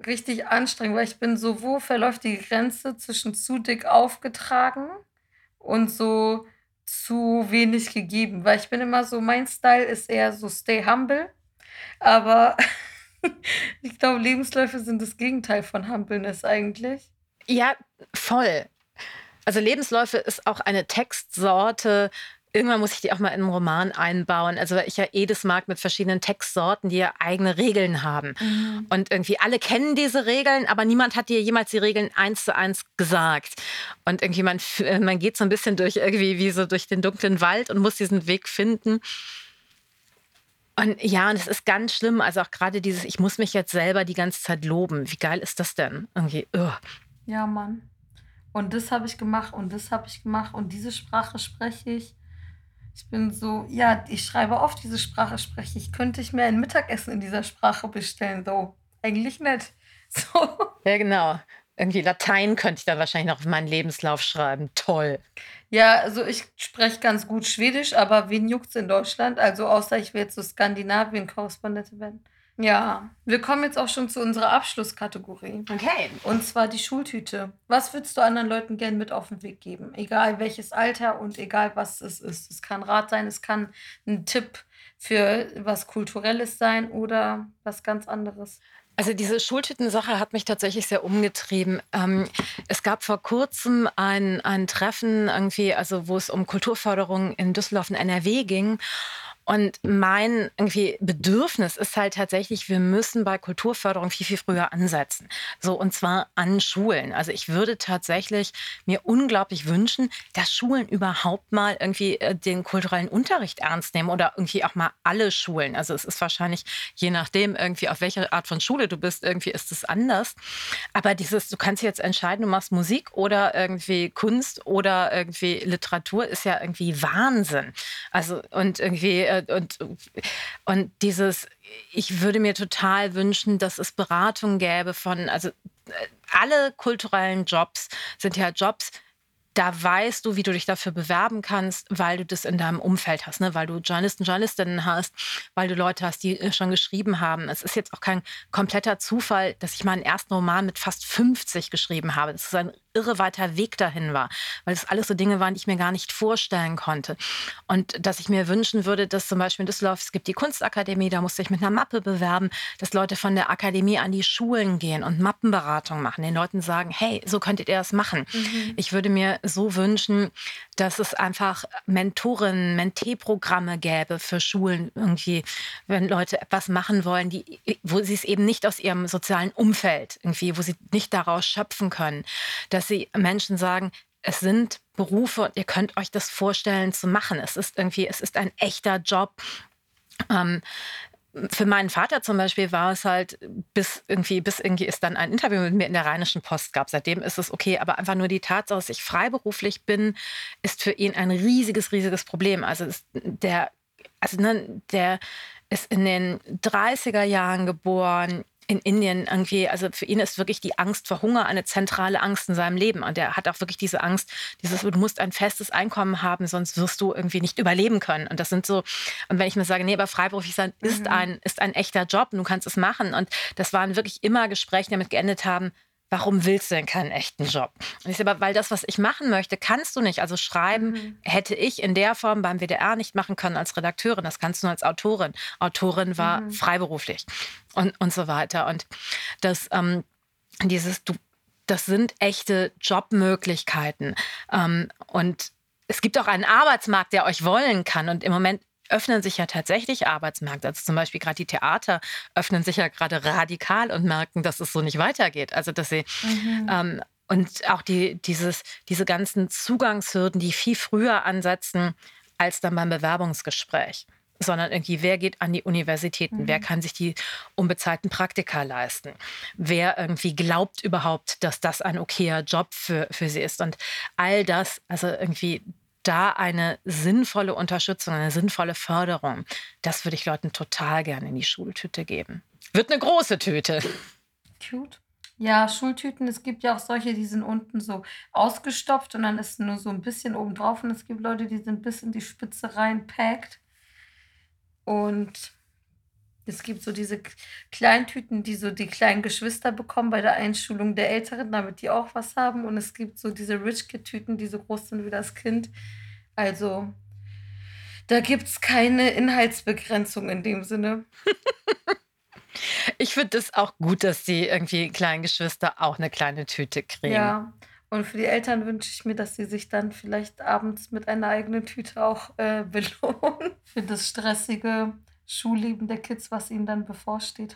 Speaker 2: richtig anstrengend, weil ich bin so, wo verläuft die Grenze zwischen zu dick aufgetragen und so zu wenig gegeben, weil ich bin immer so, mein Style ist eher so stay humble aber ich glaube, Lebensläufe sind das Gegenteil von Humbleness eigentlich.
Speaker 1: Ja, voll. Also Lebensläufe ist auch eine Textsorte. Irgendwann muss ich die auch mal in einen Roman einbauen. Also weil ich ja eh das mag mit verschiedenen Textsorten, die ja eigene Regeln haben. Mhm. Und irgendwie alle kennen diese Regeln, aber niemand hat dir jemals die Regeln eins zu eins gesagt. Und irgendwie man, man geht so ein bisschen durch irgendwie wie so durch den dunklen Wald und muss diesen Weg finden. Und ja, und es ist ganz schlimm. Also auch gerade dieses, ich muss mich jetzt selber die ganze Zeit loben. Wie geil ist das denn? Irgendwie, ugh.
Speaker 2: Ja, Mann. Und das habe ich gemacht und das habe ich gemacht und diese Sprache spreche ich. Ich bin so, ja, ich schreibe oft diese Sprache spreche ich. Könnte ich mir ein Mittagessen in dieser Sprache bestellen? So, eigentlich nicht. So.
Speaker 1: Ja, genau. Irgendwie Latein könnte ich dann wahrscheinlich noch auf meinen Lebenslauf schreiben. Toll.
Speaker 2: Ja, also ich spreche ganz gut Schwedisch, aber wen juckt's in Deutschland? Also außer ich will jetzt so Skandinavien-Korrespondentin werden. Ja, wir kommen jetzt auch schon zu unserer Abschlusskategorie.
Speaker 1: Okay.
Speaker 2: Und zwar die Schultüte. Was würdest du anderen Leuten gerne mit auf den Weg geben? Egal welches Alter und egal was es ist. Es kann Rat sein, es kann ein Tipp für was Kulturelles sein oder was ganz anderes.
Speaker 1: Also diese Schultüten-Sache hat mich tatsächlich sehr umgetrieben. Ähm, es gab vor kurzem ein, ein Treffen irgendwie, also wo es um Kulturförderung in Düsseldorf in NRW ging. Und mein irgendwie Bedürfnis ist halt tatsächlich, wir müssen bei Kulturförderung viel, viel früher ansetzen. So, und zwar an Schulen. Also ich würde tatsächlich mir unglaublich wünschen, dass Schulen überhaupt mal irgendwie äh, den kulturellen Unterricht ernst nehmen oder irgendwie auch mal alle Schulen. Also es ist wahrscheinlich, je nachdem irgendwie, auf welche Art von Schule du bist, irgendwie ist es anders. Aber dieses, du kannst jetzt entscheiden, du machst Musik oder irgendwie Kunst oder irgendwie Literatur, ist ja irgendwie Wahnsinn. Also, und irgendwie äh, und, und dieses, ich würde mir total wünschen, dass es Beratung gäbe von, also äh, alle kulturellen Jobs sind ja Jobs, da weißt du, wie du dich dafür bewerben kannst, weil du das in deinem Umfeld hast, ne? weil du Journalisten, Journalistinnen hast, weil du Leute hast, die äh, schon geschrieben haben. Es ist jetzt auch kein kompletter Zufall, dass ich meinen ersten Roman mit fast 50 geschrieben habe. Das ist ein irre weiter Weg dahin war, weil das alles so Dinge waren, die ich mir gar nicht vorstellen konnte. Und dass ich mir wünschen würde, dass zum Beispiel in Düsseldorf, es gibt die Kunstakademie, da musste ich mit einer Mappe bewerben, dass Leute von der Akademie an die Schulen gehen und Mappenberatung machen, den Leuten sagen, hey, so könntet ihr das machen. Mhm. Ich würde mir so wünschen, dass es einfach Mentorinnen, Mentee-Programme gäbe für Schulen irgendwie, wenn Leute etwas machen wollen, die, wo sie es eben nicht aus ihrem sozialen Umfeld irgendwie, wo sie nicht daraus schöpfen können. Dass dass sie Menschen sagen, es sind Berufe und ihr könnt euch das vorstellen zu machen. Es ist irgendwie, es ist ein echter Job. Ähm, für meinen Vater zum Beispiel war es halt, bis irgendwie, bis irgendwie es dann ein Interview mit mir in der Rheinischen Post gab. Seitdem ist es okay, aber einfach nur die Tatsache, dass ich freiberuflich bin, ist für ihn ein riesiges, riesiges Problem. Also der, also ne, der ist in den 30er Jahren geboren, in Indien irgendwie, also für ihn ist wirklich die Angst vor Hunger eine zentrale Angst in seinem Leben. Und er hat auch wirklich diese Angst, dieses, du musst ein festes Einkommen haben, sonst wirst du irgendwie nicht überleben können. Und das sind so, und wenn ich mir sage, nee, aber freiberuflich sein ist, mhm. ein, ist ein echter Job und du kannst es machen. Und das waren wirklich immer Gespräche, die damit geendet haben, warum willst du denn keinen echten Job? Und ich sage, weil das, was ich machen möchte, kannst du nicht. Also schreiben mhm. hätte ich in der Form beim WDR nicht machen können als Redakteurin. Das kannst du nur als Autorin. Autorin war mhm. freiberuflich und, und so weiter. Und das, ähm, dieses, du, das sind echte Jobmöglichkeiten. Ähm, und es gibt auch einen Arbeitsmarkt, der euch wollen kann. Und im Moment öffnen sich ja tatsächlich Arbeitsmärkte. Also zum Beispiel gerade die Theater öffnen sich ja gerade radikal und merken, dass es so nicht weitergeht. Also dass sie mhm. ähm, und auch die, dieses, diese ganzen Zugangshürden, die viel früher ansetzen als dann beim Bewerbungsgespräch sondern irgendwie, wer geht an die Universitäten, mhm. wer kann sich die unbezahlten Praktika leisten, wer irgendwie glaubt überhaupt, dass das ein okayer Job für, für sie ist. Und all das, also irgendwie da eine sinnvolle Unterstützung, eine sinnvolle Förderung, das würde ich Leuten total gerne in die Schultüte geben. Wird eine große Tüte.
Speaker 2: Cute. Ja, Schultüten, es gibt ja auch solche, die sind unten so ausgestopft und dann ist nur so ein bisschen oben drauf und es gibt Leute, die sind bis in die Spitze reinpackt. Und es gibt so diese Kleintüten, die so die kleinen Geschwister bekommen bei der Einschulung der Älteren, damit die auch was haben. Und es gibt so diese Rich Kid-Tüten, die so groß sind wie das Kind. Also da gibt es keine Inhaltsbegrenzung in dem Sinne.
Speaker 1: Ich finde es auch gut, dass die irgendwie kleinen Geschwister auch eine kleine Tüte kriegen.
Speaker 2: Ja, und für die Eltern wünsche ich mir, dass sie sich dann vielleicht abends mit einer eigenen Tüte auch äh, belohnen für das stressige Schulleben der Kids, was ihnen dann bevorsteht.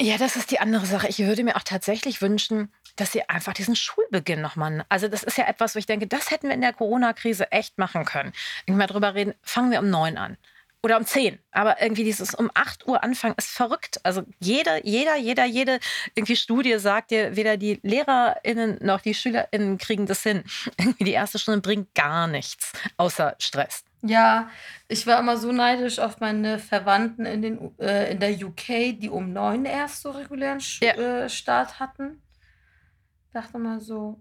Speaker 1: Ja, das ist die andere Sache. Ich würde mir auch tatsächlich wünschen, dass sie einfach diesen Schulbeginn nochmal. Also, das ist ja etwas, wo ich denke, das hätten wir in der Corona-Krise echt machen können. Wenn mal drüber reden, fangen wir um neun an oder um 10. Aber irgendwie dieses um 8 Uhr anfangen ist verrückt. Also jeder, jeder, jeder, jede irgendwie Studie sagt dir, weder die LehrerInnen noch die SchülerInnen kriegen das hin. Irgendwie die erste Stunde bringt gar nichts außer Stress.
Speaker 2: Ja, ich war immer so neidisch auf meine Verwandten in, den, äh, in der UK, die um 9 erst so regulären Sch ja. äh, Start hatten. Dachte mal so,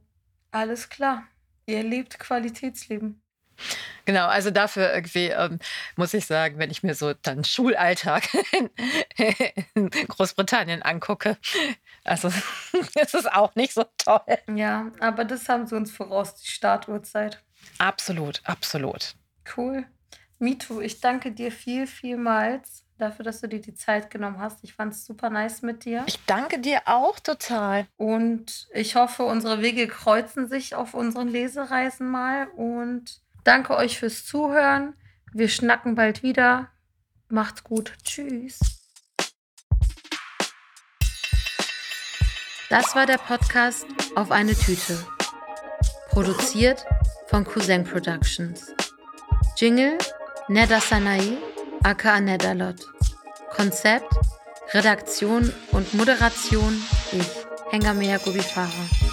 Speaker 2: alles klar, ihr lebt Qualitätsleben.
Speaker 1: Genau, also dafür irgendwie ähm, muss ich sagen, wenn ich mir so dann Schulalltag in, in Großbritannien angucke, also das ist auch nicht so toll.
Speaker 2: Ja, aber das haben sie uns voraus, die Startuhrzeit.
Speaker 1: Absolut, absolut.
Speaker 2: Cool. Mitu, ich danke dir viel, vielmals dafür, dass du dir die Zeit genommen hast. Ich fand es super nice mit dir.
Speaker 1: Ich danke dir auch total.
Speaker 2: Und ich hoffe, unsere Wege kreuzen sich auf unseren Lesereisen mal und Danke euch fürs Zuhören. Wir schnacken bald wieder. Macht's gut. Tschüss. Das war der Podcast Auf eine Tüte. Produziert von Cousin Productions. Jingle Neda Sanai, aka Nedalot. Konzept, Redaktion und Moderation ich, Hengamea Gubifara.